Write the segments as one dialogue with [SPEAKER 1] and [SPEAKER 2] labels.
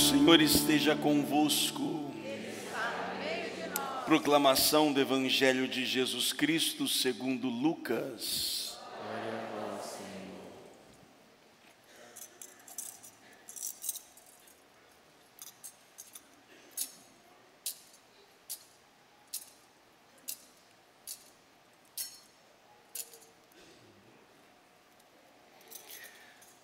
[SPEAKER 1] Senhor esteja convosco. Proclamação do Evangelho de Jesus Cristo segundo Lucas.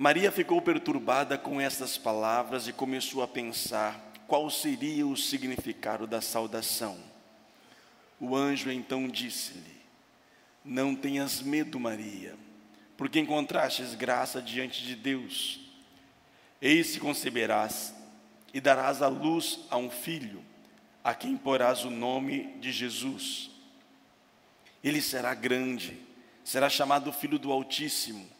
[SPEAKER 1] Maria ficou perturbada com estas palavras e começou a pensar qual seria o significado da saudação. O anjo então disse-lhe: Não tenhas medo, Maria, porque encontrastes graça diante de Deus. Eis que conceberás e darás à luz a um filho, a quem porás o nome de Jesus. Ele será grande, será chamado Filho do Altíssimo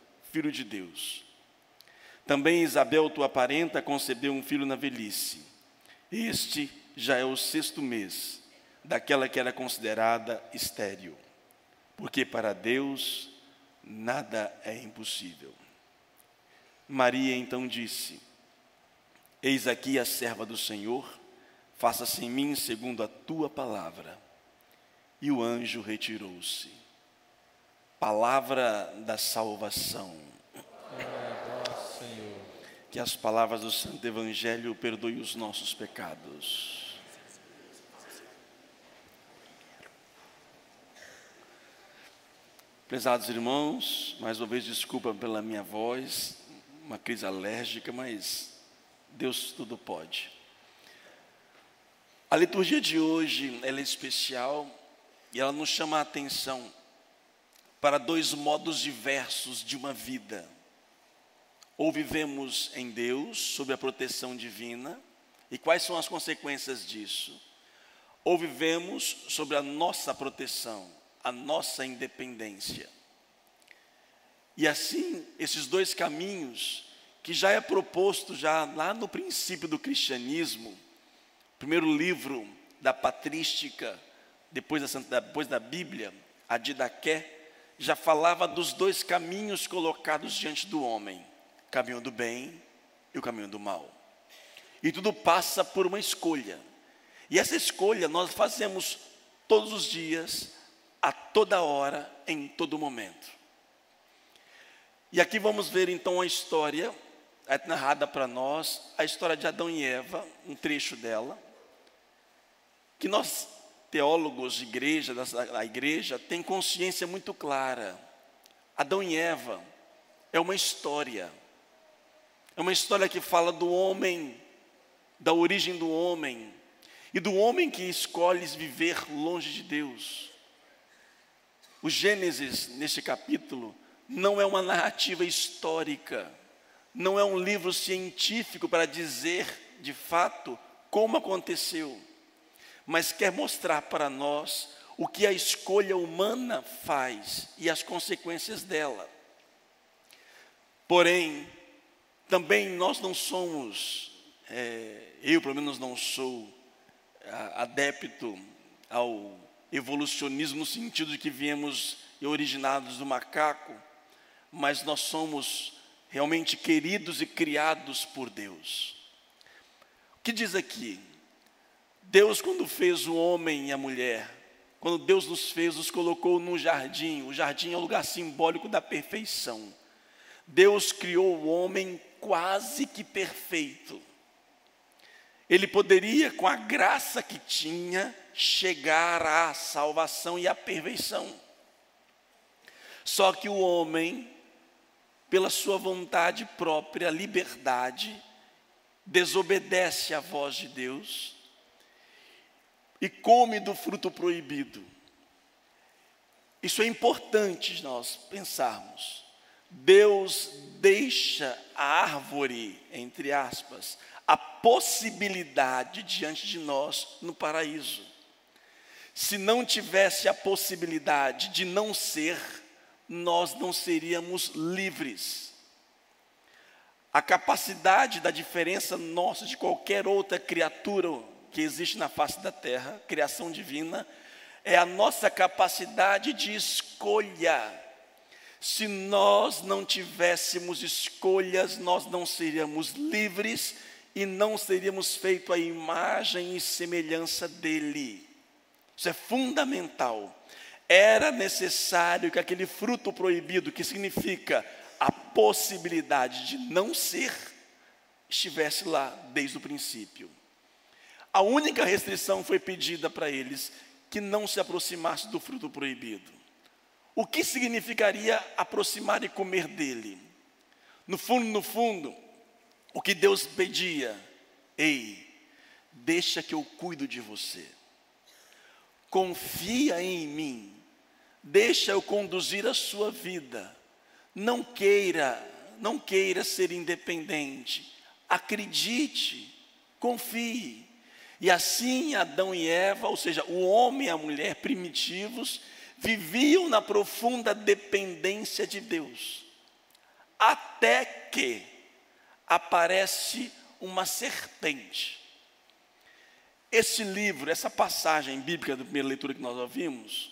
[SPEAKER 1] filho de Deus. Também Isabel, tua parenta, concebeu um filho na velhice. Este já é o sexto mês daquela que era considerada estéril, porque para Deus nada é impossível. Maria então disse: Eis aqui a serva do Senhor, faça-se em mim segundo a tua palavra. E o anjo retirou-se palavra da salvação. Que as palavras do Santo Evangelho perdoem os nossos pecados. Prezados irmãos, mais uma vez desculpa pela minha voz, uma crise alérgica, mas Deus tudo pode. A liturgia de hoje é especial e ela nos chama a atenção para dois modos diversos de uma vida. Ou vivemos em Deus, sob a proteção divina, e quais são as consequências disso? Ou vivemos sobre a nossa proteção, a nossa independência. E assim, esses dois caminhos, que já é proposto já lá no princípio do cristianismo, primeiro livro da patrística, depois da, depois da Bíblia, a Didaqué, já falava dos dois caminhos colocados diante do homem: o caminho do bem e o caminho do mal. E tudo passa por uma escolha. E essa escolha nós fazemos todos os dias, a toda hora, em todo momento. E aqui vamos ver então a história é narrada para nós, a história de Adão e Eva, um trecho dela, que nós teólogos de igreja, da igreja, têm consciência muito clara. Adão e Eva é uma história. É uma história que fala do homem, da origem do homem e do homem que escolhe viver longe de Deus. O Gênesis, neste capítulo, não é uma narrativa histórica, não é um livro científico para dizer de fato como aconteceu mas quer mostrar para nós o que a escolha humana faz e as consequências dela. Porém, também nós não somos, é, eu pelo menos não sou adepto ao evolucionismo no sentido de que viemos originados do macaco, mas nós somos realmente queridos e criados por Deus. O que diz aqui? Deus, quando fez o homem e a mulher, quando Deus nos fez, nos colocou num jardim, o jardim é o lugar simbólico da perfeição. Deus criou o homem quase que perfeito. ele poderia, com a graça que tinha, chegar à salvação e à perfeição. Só que o homem, pela sua vontade própria, liberdade, desobedece à voz de Deus e come do fruto proibido. Isso é importante nós pensarmos. Deus deixa a árvore, entre aspas, a possibilidade diante de nós no paraíso. Se não tivesse a possibilidade de não ser, nós não seríamos livres. A capacidade da diferença nossa de qualquer outra criatura que existe na face da terra, criação divina, é a nossa capacidade de escolha. Se nós não tivéssemos escolhas, nós não seríamos livres e não seríamos feitos à imagem e semelhança dele. Isso é fundamental. Era necessário que aquele fruto proibido, que significa a possibilidade de não ser, estivesse lá desde o princípio. A única restrição foi pedida para eles que não se aproximasse do fruto proibido. O que significaria aproximar e comer dele? No fundo, no fundo, o que Deus pedia, ei, deixa que eu cuido de você. Confia em mim. Deixa eu conduzir a sua vida. Não queira, não queira ser independente. Acredite, confie. E assim Adão e Eva, ou seja, o homem e a mulher primitivos, viviam na profunda dependência de Deus. Até que aparece uma serpente. Esse livro, essa passagem bíblica da primeira leitura que nós ouvimos,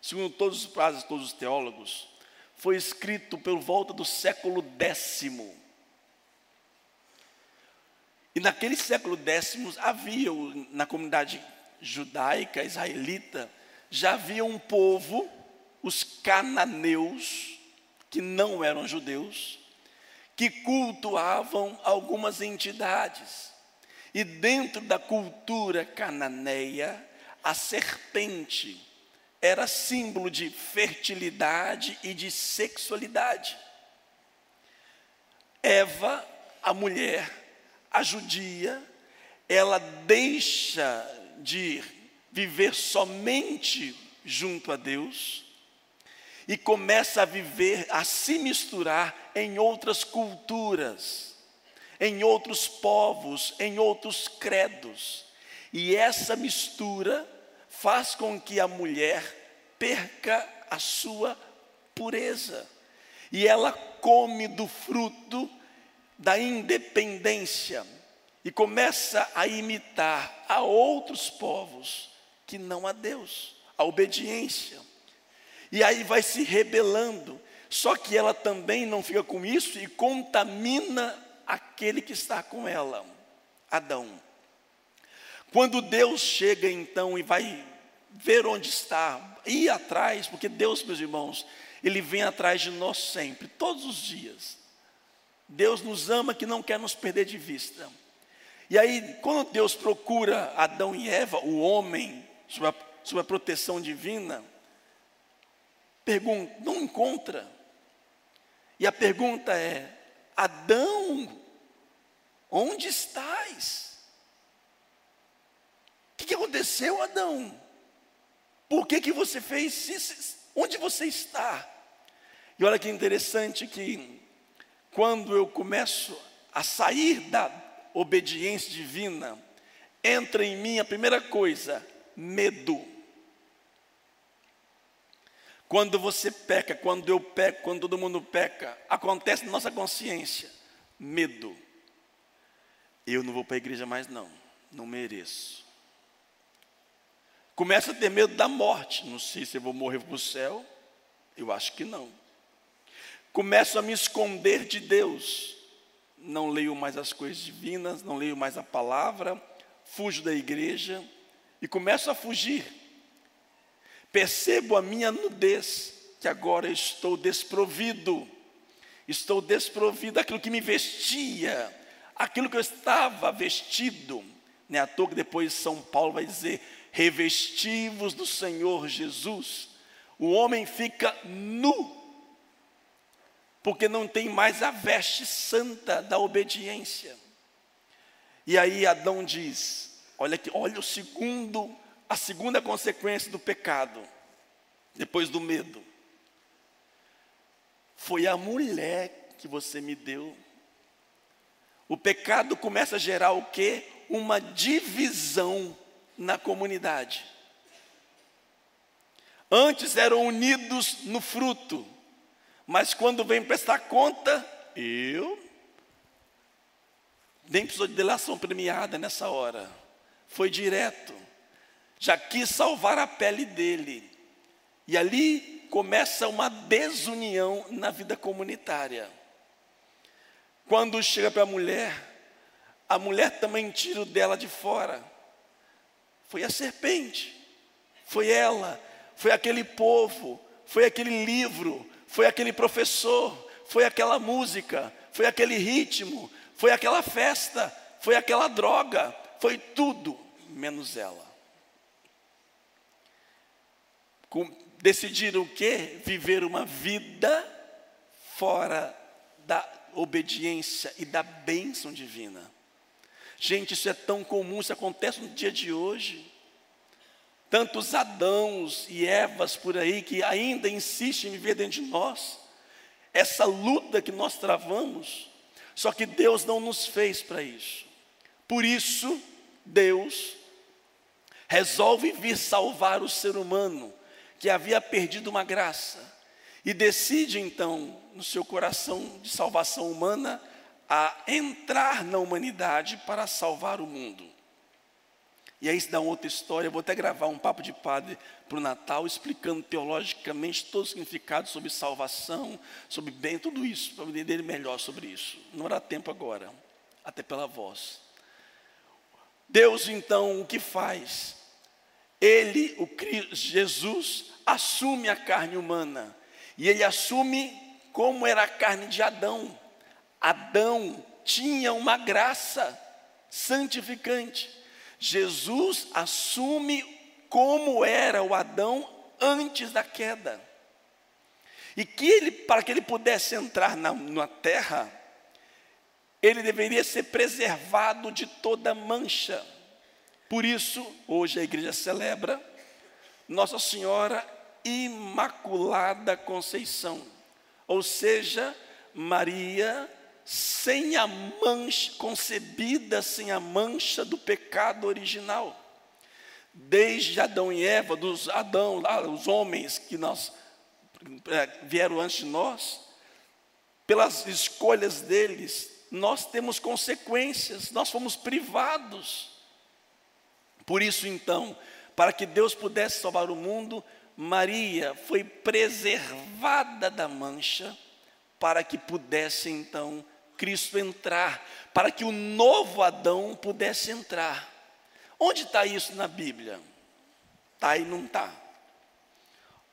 [SPEAKER 1] segundo todos os prazos, todos os teólogos, foi escrito por volta do século décimo e naquele século décimo havia na comunidade judaica, israelita, já havia um povo, os cananeus, que não eram judeus, que cultuavam algumas entidades. E dentro da cultura cananeia, a serpente era símbolo de fertilidade e de sexualidade. Eva, a mulher, a judia, ela deixa de viver somente junto a Deus e começa a viver, a se misturar em outras culturas, em outros povos, em outros credos. E essa mistura faz com que a mulher perca a sua pureza. E ela come do fruto da independência e começa a imitar a outros povos que não a Deus, a obediência. E aí vai se rebelando, só que ela também não fica com isso e contamina aquele que está com ela, Adão. Quando Deus chega então e vai ver onde está, ir atrás, porque Deus, meus irmãos, Ele vem atrás de nós sempre, todos os dias. Deus nos ama que não quer nos perder de vista. E aí, quando Deus procura Adão e Eva, o homem, sob a, sob a proteção divina, pergunta, não encontra. E a pergunta é: Adão, onde estás? O que, que aconteceu, Adão? Por que, que você fez isso? Onde você está? E olha que interessante que quando eu começo a sair da obediência divina, entra em mim a primeira coisa, medo. Quando você peca, quando eu peco, quando todo mundo peca, acontece na nossa consciência, medo. Eu não vou para a igreja mais não, não mereço. Começa a ter medo da morte, não sei se eu vou morrer para o céu, eu acho que não. Começo a me esconder de Deus. Não leio mais as coisas divinas, não leio mais a palavra, fujo da igreja e começo a fugir. Percebo a minha nudez, que agora estou desprovido. Estou desprovido daquilo que me vestia, aquilo que eu estava vestido. Não é à toa que depois São Paulo vai dizer: revestivos do Senhor Jesus. O homem fica nu, porque não tem mais a veste santa da obediência. E aí Adão diz: olha que olha o segundo, a segunda consequência do pecado, depois do medo. Foi a mulher que você me deu. O pecado começa a gerar o quê? Uma divisão na comunidade. Antes eram unidos no fruto, mas quando vem prestar conta, eu nem precisou de delação premiada nessa hora. Foi direto. Já quis salvar a pele dele. E ali começa uma desunião na vida comunitária. Quando chega para a mulher, a mulher também tira o dela de fora. Foi a serpente, foi ela, foi aquele povo, foi aquele livro, foi aquele professor, foi aquela música, foi aquele ritmo, foi aquela festa, foi aquela droga, foi tudo menos ela. Com, decidiram o quê? Viver uma vida fora da obediência e da bênção divina. Gente, isso é tão comum, isso acontece no dia de hoje. Tantos Adãos e Evas por aí que ainda insistem em viver dentro de nós. Essa luta que nós travamos, só que Deus não nos fez para isso. Por isso, Deus resolve vir salvar o ser humano que havia perdido uma graça e decide então, no seu coração de salvação humana, a entrar na humanidade para salvar o mundo. E aí isso dá outra história. Eu vou até gravar um papo de padre para o Natal, explicando teologicamente todo o significado sobre salvação, sobre bem, tudo isso, para entender melhor sobre isso. Não era tempo agora, até pela voz. Deus então o que faz? Ele, o Cristo, Jesus, assume a carne humana. E ele assume como era a carne de Adão. Adão tinha uma graça santificante. Jesus assume como era o Adão antes da queda. E que ele, para que ele pudesse entrar na, na terra, ele deveria ser preservado de toda mancha. Por isso, hoje a igreja celebra Nossa Senhora Imaculada Conceição, ou seja, Maria sem a mancha, concebida sem a mancha do pecado original. Desde Adão e Eva, dos Adão, lá, os homens que nós é, vieram antes de nós, pelas escolhas deles, nós temos consequências, nós fomos privados por isso, então, para que Deus pudesse salvar o mundo, Maria foi preservada da mancha, para que pudesse então Cristo entrar, para que o novo Adão pudesse entrar. Onde está isso na Bíblia? Está e não está.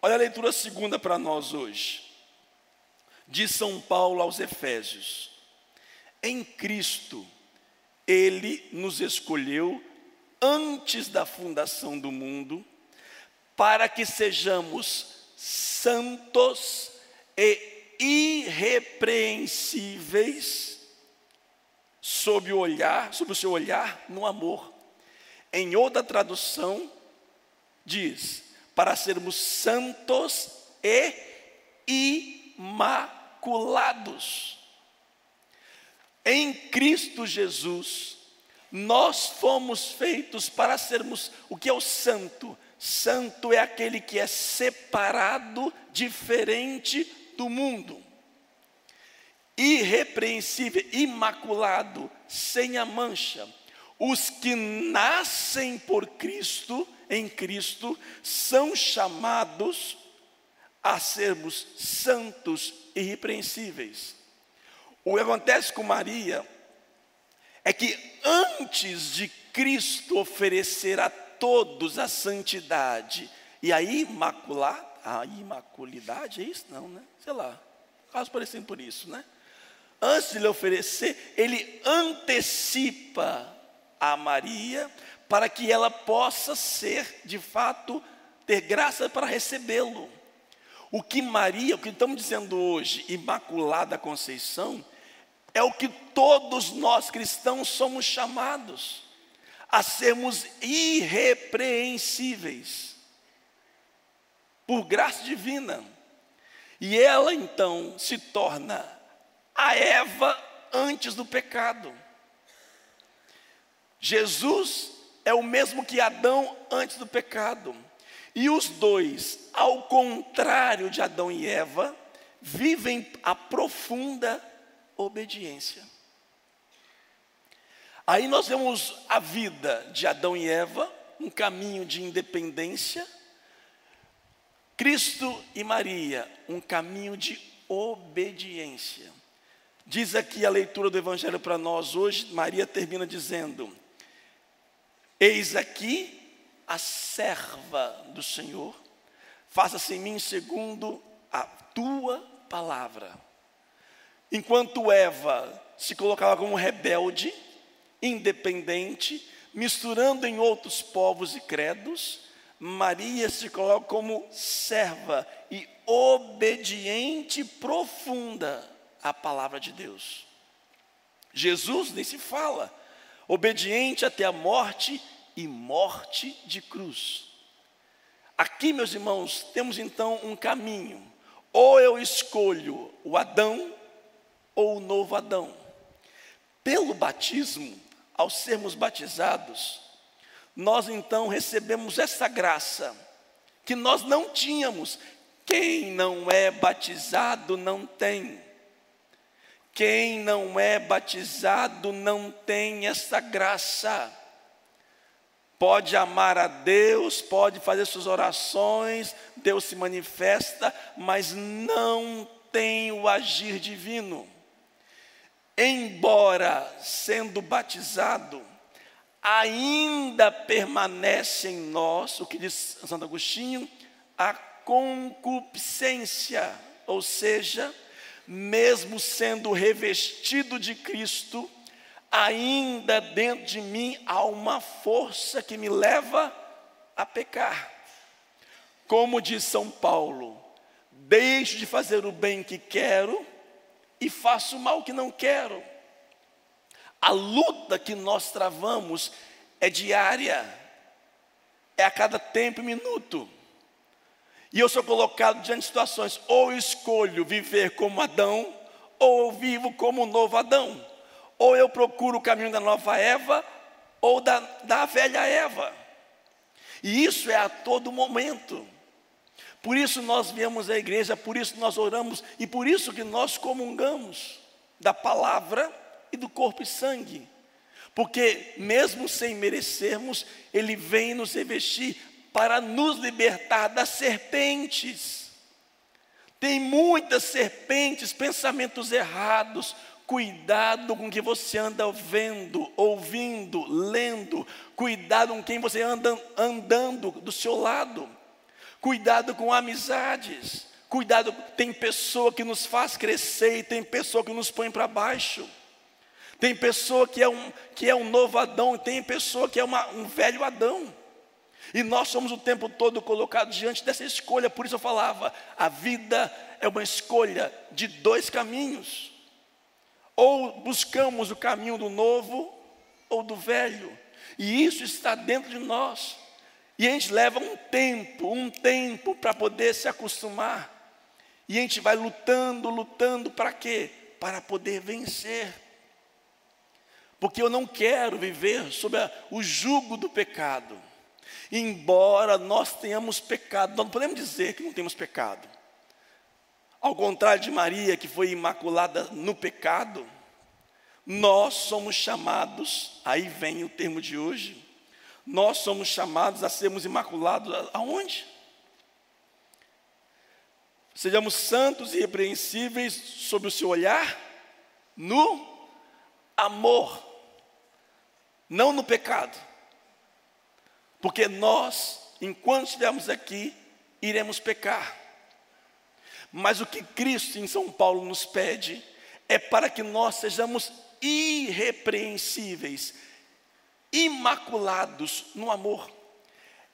[SPEAKER 1] Olha a leitura segunda para nós hoje. De São Paulo aos Efésios. Em Cristo, Ele nos escolheu antes da fundação do mundo, para que sejamos santos e irrepreensíveis sob o olhar, sob o seu olhar no amor. Em outra tradução diz: para sermos santos e imaculados. Em Cristo Jesus, nós fomos feitos para sermos o que é o santo. Santo é aquele que é separado, diferente do mundo. Irrepreensível, imaculado, sem a mancha. Os que nascem por Cristo, em Cristo, são chamados a sermos santos irrepreensíveis. O que acontece com Maria é que antes de Cristo oferecer a todos a santidade e a imacular, a imaculidade, é isso? Não, né? Sei lá, quase parecendo por isso, né? Antes de lhe oferecer, ele antecipa a Maria, para que ela possa ser, de fato, ter graça para recebê-lo. O que Maria, o que estamos dizendo hoje, Imaculada Conceição, é o que todos nós cristãos somos chamados a sermos irrepreensíveis por graça divina. E ela então se torna a Eva antes do pecado. Jesus é o mesmo que Adão antes do pecado. E os dois, ao contrário de Adão e Eva, vivem a profunda obediência. Aí nós vemos a vida de Adão e Eva, um caminho de independência. Cristo e Maria, um caminho de obediência. Diz aqui a leitura do Evangelho para nós hoje, Maria termina dizendo: Eis aqui a serva do Senhor, faça-se em mim segundo a tua palavra. Enquanto Eva se colocava como rebelde, independente, misturando em outros povos e credos, Maria se coloca como serva e obediente profunda à palavra de Deus. Jesus nem se fala, obediente até a morte e morte de cruz. Aqui, meus irmãos, temos então um caminho. Ou eu escolho o Adão ou o novo Adão. Pelo batismo, ao sermos batizados, nós então recebemos essa graça que nós não tínhamos. Quem não é batizado não tem. Quem não é batizado não tem essa graça pode amar a Deus, pode fazer suas orações, Deus se manifesta, mas não tem o agir divino. Embora sendo batizado, ainda permanece em nós, o que diz Santo Agostinho, a concupiscência, ou seja, mesmo sendo revestido de Cristo, ainda dentro de mim há uma força que me leva a pecar. Como diz São Paulo, deixo de fazer o bem que quero e faço o mal que não quero. A luta que nós travamos é diária, é a cada tempo e minuto. E eu sou colocado diante de situações, ou escolho viver como Adão, ou vivo como o novo Adão ou eu procuro o caminho da nova Eva, ou da, da velha Eva. E isso é a todo momento. Por isso nós viemos à igreja, por isso nós oramos e por isso que nós comungamos da palavra e do corpo e sangue. Porque mesmo sem merecermos, ele vem nos revestir para nos libertar das serpentes. Tem muitas serpentes, pensamentos errados, Cuidado com que você anda vendo, ouvindo, lendo. Cuidado com quem você anda andando do seu lado. Cuidado com amizades. Cuidado, tem pessoa que nos faz crescer e tem pessoa que nos põe para baixo. Tem pessoa que é um, que é um novo Adão tem pessoa que é uma, um velho Adão. E nós somos o tempo todo colocados diante dessa escolha, por isso eu falava: a vida é uma escolha de dois caminhos. Ou buscamos o caminho do novo ou do velho. E isso está dentro de nós. E a gente leva um tempo, um tempo para poder se acostumar. E a gente vai lutando, lutando para quê? Para poder vencer. Porque eu não quero viver sob a, o jugo do pecado. Embora nós tenhamos pecado, nós não podemos dizer que não temos pecado. Ao contrário de Maria, que foi imaculada no pecado, nós somos chamados, aí vem o termo de hoje, nós somos chamados a sermos imaculados aonde? Sejamos santos e irrepreensíveis sob o seu olhar, no amor, não no pecado. Porque nós, enquanto estivermos aqui, iremos pecar. Mas o que Cristo em São Paulo nos pede é para que nós sejamos irrepreensíveis, imaculados no amor.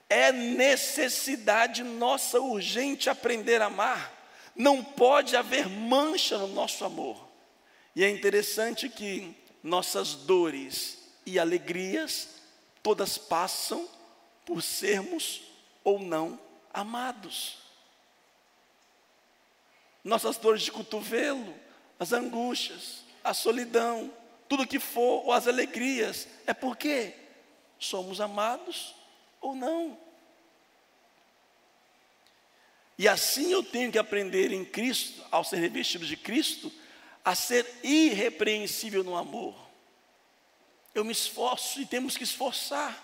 [SPEAKER 1] É necessidade nossa urgente aprender a amar. Não pode haver mancha no nosso amor. E é interessante que nossas dores e alegrias todas passam por sermos ou não amados. Nossas dores de cotovelo, as angústias, a solidão, tudo que for, ou as alegrias, é porque somos amados ou não. E assim eu tenho que aprender em Cristo, ao ser revestido de Cristo, a ser irrepreensível no amor. Eu me esforço e temos que esforçar.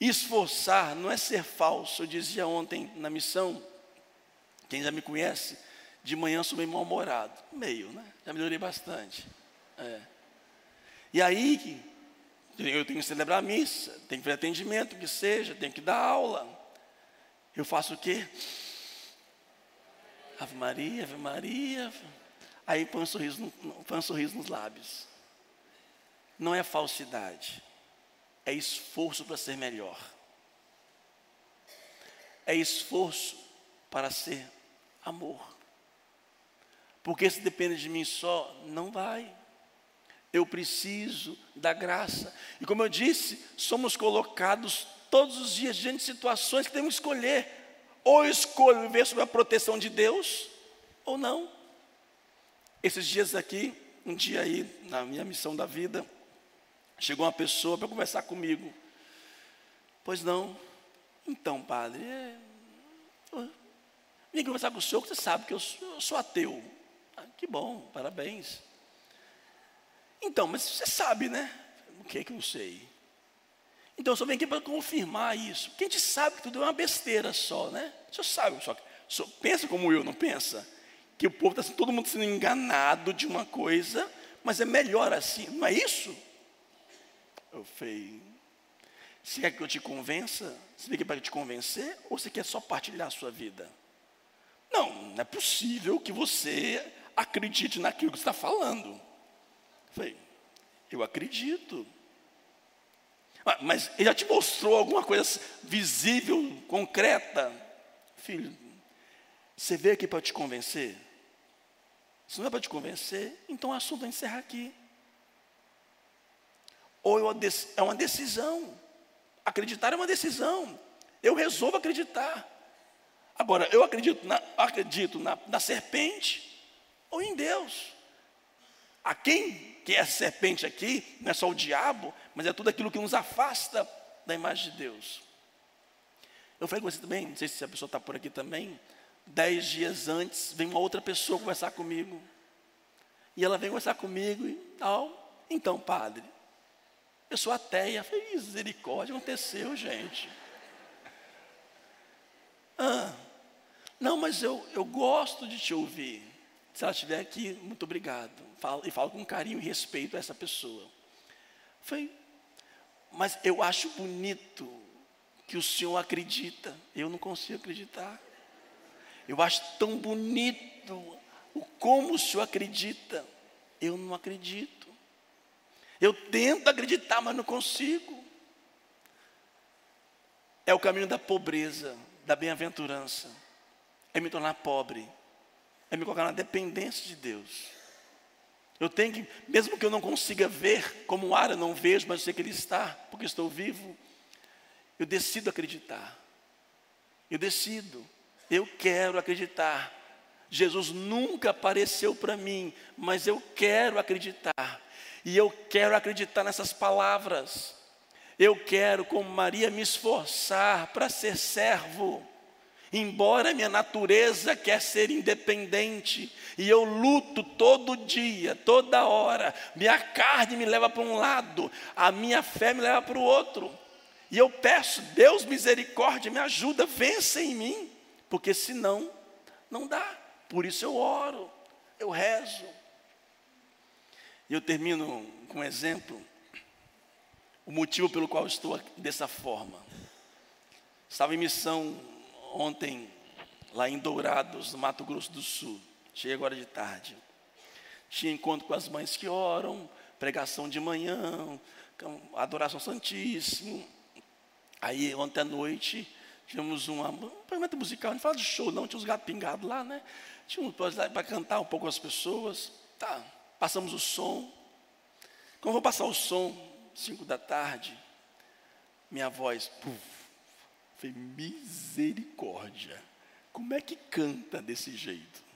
[SPEAKER 1] Esforçar não é ser falso. Eu dizia ontem na missão, quem já me conhece, de manhã sou meio mal-humorado. Meio, né? Já melhorei bastante. É. E aí, eu tenho que celebrar a missa, tenho que fazer atendimento, que seja, tenho que dar aula. Eu faço o quê? Ave Maria, Ave Maria. Aí põe um sorriso, põe um sorriso nos lábios. Não é falsidade, é esforço para ser melhor. É esforço para ser amor. Porque se depende de mim só, não vai. Eu preciso da graça. E como eu disse, somos colocados todos os dias diante de situações que temos que escolher. Ou escolho viver sob a proteção de Deus, ou não. Esses dias aqui, um dia aí, na minha missão da vida, chegou uma pessoa para conversar comigo. Pois não. Então, padre, é... vim conversar com o senhor, que você sabe que eu sou, eu sou ateu. Ah, que bom, parabéns. Então, mas você sabe, né? O que é que eu sei? Então, eu só venho aqui para confirmar isso. Porque a gente sabe que tudo é uma besteira só, né? O senhor sabe, só, só pensa como eu, não pensa? Que o povo está todo mundo sendo enganado de uma coisa, mas é melhor assim, não é isso? Eu falei, você quer que eu te convença? Você veio aqui para te convencer? Ou você quer só partilhar a sua vida? Não, não é possível que você acredite naquilo que está falando. Falei, eu acredito. Ah, mas ele já te mostrou alguma coisa visível, concreta? Filho, você veio aqui para te convencer? Se não é para te convencer, então o assunto vai encerrar aqui. Ou é uma decisão. Acreditar é uma decisão. Eu resolvo acreditar. Agora, eu acredito na, acredito na, na serpente ou em Deus. A quem que é a serpente aqui, não é só o diabo, mas é tudo aquilo que nos afasta da imagem de Deus. Eu falei com você também, não sei se a pessoa está por aqui também. Dez dias antes, vem uma outra pessoa conversar comigo. E ela vem conversar comigo e tal. Então, padre, eu sou ateia. Falei, misericórdia, aconteceu, gente. Ah, não, mas eu, eu gosto de te ouvir. Se ela estiver aqui, muito obrigado. Falo, e falo com carinho e respeito a essa pessoa. Foi, mas eu acho bonito que o senhor acredita. Eu não consigo acreditar. Eu acho tão bonito o como o senhor acredita. Eu não acredito. Eu tento acreditar, mas não consigo. É o caminho da pobreza, da bem-aventurança. É me tornar pobre é me colocar na dependência de Deus. Eu tenho que, mesmo que eu não consiga ver, como o ar eu não vejo, mas eu sei que Ele está, porque estou vivo, eu decido acreditar. Eu decido, eu quero acreditar. Jesus nunca apareceu para mim, mas eu quero acreditar. E eu quero acreditar nessas palavras. Eu quero, como Maria, me esforçar para ser servo. Embora minha natureza quer ser independente, e eu luto todo dia, toda hora, minha carne me leva para um lado, a minha fé me leva para o outro. E eu peço, Deus misericórdia, me ajuda, vença em mim, porque senão não dá. Por isso eu oro, eu rezo. E eu termino com um exemplo, o motivo pelo qual estou dessa forma. Estava em missão ontem, lá em Dourados, no Mato Grosso do Sul. Cheguei agora de tarde. Tinha encontro com as mães que oram, pregação de manhã, adoração Santíssimo. Aí ontem à noite tivemos uma, um projeto musical, não fala de show, não, tinha uns gatos pingados lá, né? Tinha um para cantar um pouco as pessoas. Tá, passamos o som. Eu vou passar o som, cinco da tarde, minha voz, puf, foi misericórdia. Como é que canta desse jeito?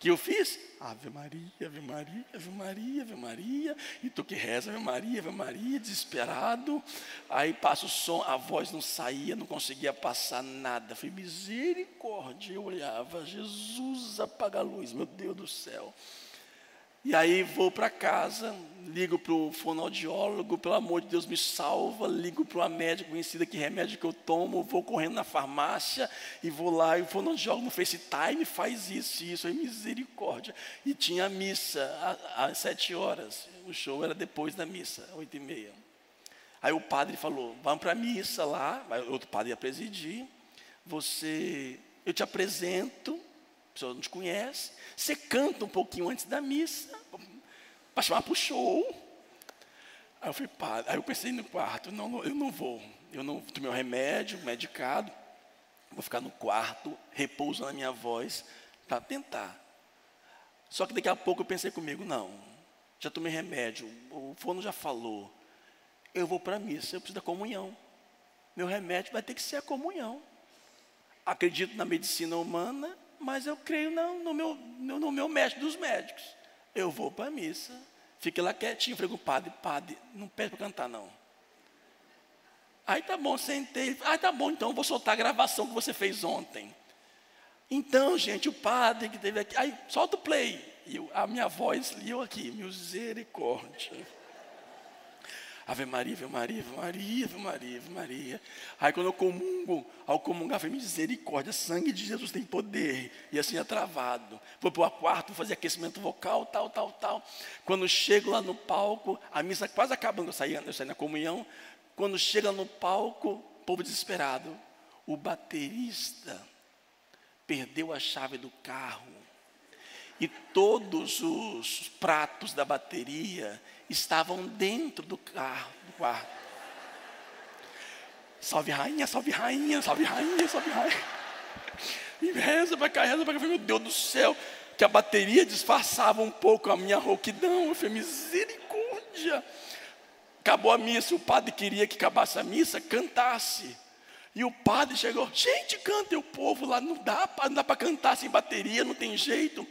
[SPEAKER 1] Que eu fiz? Ave Maria, Ave Maria, Ave Maria, Ave Maria. E tu que reza, Ave Maria, Ave Maria, desesperado. Aí passa o som, a voz não saía, não conseguia passar nada. Foi misericórdia. Eu olhava, Jesus apaga a luz, meu Deus do céu. E aí vou para casa, ligo para o fonoaudiólogo, pelo amor de Deus me salva, ligo para uma médica conhecida que remédio que eu tomo, vou correndo na farmácia e vou lá, e o fonoaudiólogo no FaceTime faz isso e isso, misericórdia. E tinha missa às sete horas, o show era depois da missa, oito e meia. Aí o padre falou, vamos para a missa lá, outro padre ia presidir, você, eu te apresento, a pessoa não te conhece, você canta um pouquinho antes da missa, para chamar para o show. Aí eu falei, padre, aí eu pensei no quarto, não, não, eu não vou, eu não tomei um remédio, medicado, vou ficar no quarto, repouso na minha voz, para tentar. Só que daqui a pouco eu pensei comigo, não, já tomei remédio, o fono já falou, eu vou para a missa, eu preciso da comunhão. Meu remédio vai ter que ser a comunhão. Acredito na medicina humana, mas eu creio no, no, meu, no, meu mestre dos médicos. Eu vou para a missa, fiquei lá quietinho, falei com o padre, padre, não pede para cantar não. Aí tá bom, sentei, ah, tá bom, então vou soltar a gravação que você fez ontem. Então, gente, o padre que teve aqui, aí solta o play. E eu, a minha voz, e eu aqui, misericórdia. Ave Maria, Ave Maria, Ave Maria, Ave Maria, Ave Maria. Aí quando eu comungo, ao comungar, foi misericórdia, sangue de Jesus tem poder. E assim é travado. Vou para o quarto, fazer aquecimento vocal, tal, tal, tal. Quando chego lá no palco, a missa quase acabando, eu saí, eu saí na comunhão. Quando chega no palco, povo desesperado. O baterista perdeu a chave do carro. E todos os pratos da bateria estavam dentro do carro, do quarto. Salve rainha, salve rainha, salve rainha, salve rainha. E reza para cá, reza para cá. Meu Deus do céu, que a bateria disfarçava um pouco a minha rouquidão. Eu falei, misericórdia. Acabou a missa, o padre queria que acabasse a missa, cantasse. E o padre chegou, gente, canta, e o povo lá, não dá, não dá para cantar sem bateria, não tem jeito.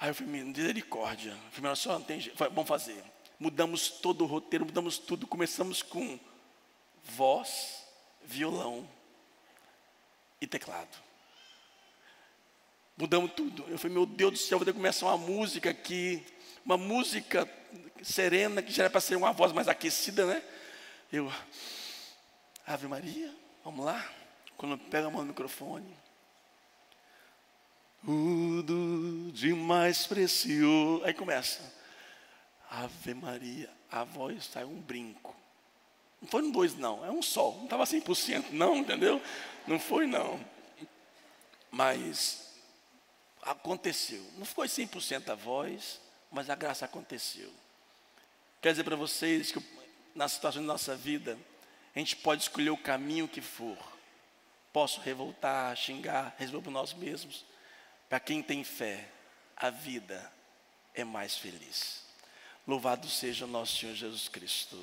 [SPEAKER 1] Aí eu falei, misericórdia. Eu falei, só tem jeito, vamos fazer mudamos todo o roteiro, mudamos tudo. Começamos com voz, violão e teclado. Mudamos tudo. Eu falei, meu Deus do céu, vou ter que começar uma música aqui, uma música serena, que já era para ser uma voz mais aquecida, né? Eu, Ave Maria, vamos lá. Quando eu pego a mão no microfone. Tudo de mais precioso. Aí começa. Ave Maria, a voz saiu um brinco. Não foi um dois, não, é um só. Não estava 100%, não, entendeu? Não foi, não. Mas aconteceu. Não foi 100% a voz, mas a graça aconteceu. Quer dizer para vocês que na situação da nossa vida, a gente pode escolher o caminho que for. Posso revoltar, xingar, resolver por nós mesmos. Para quem tem fé, a vida é mais feliz. Louvado seja o nosso Senhor Jesus Cristo.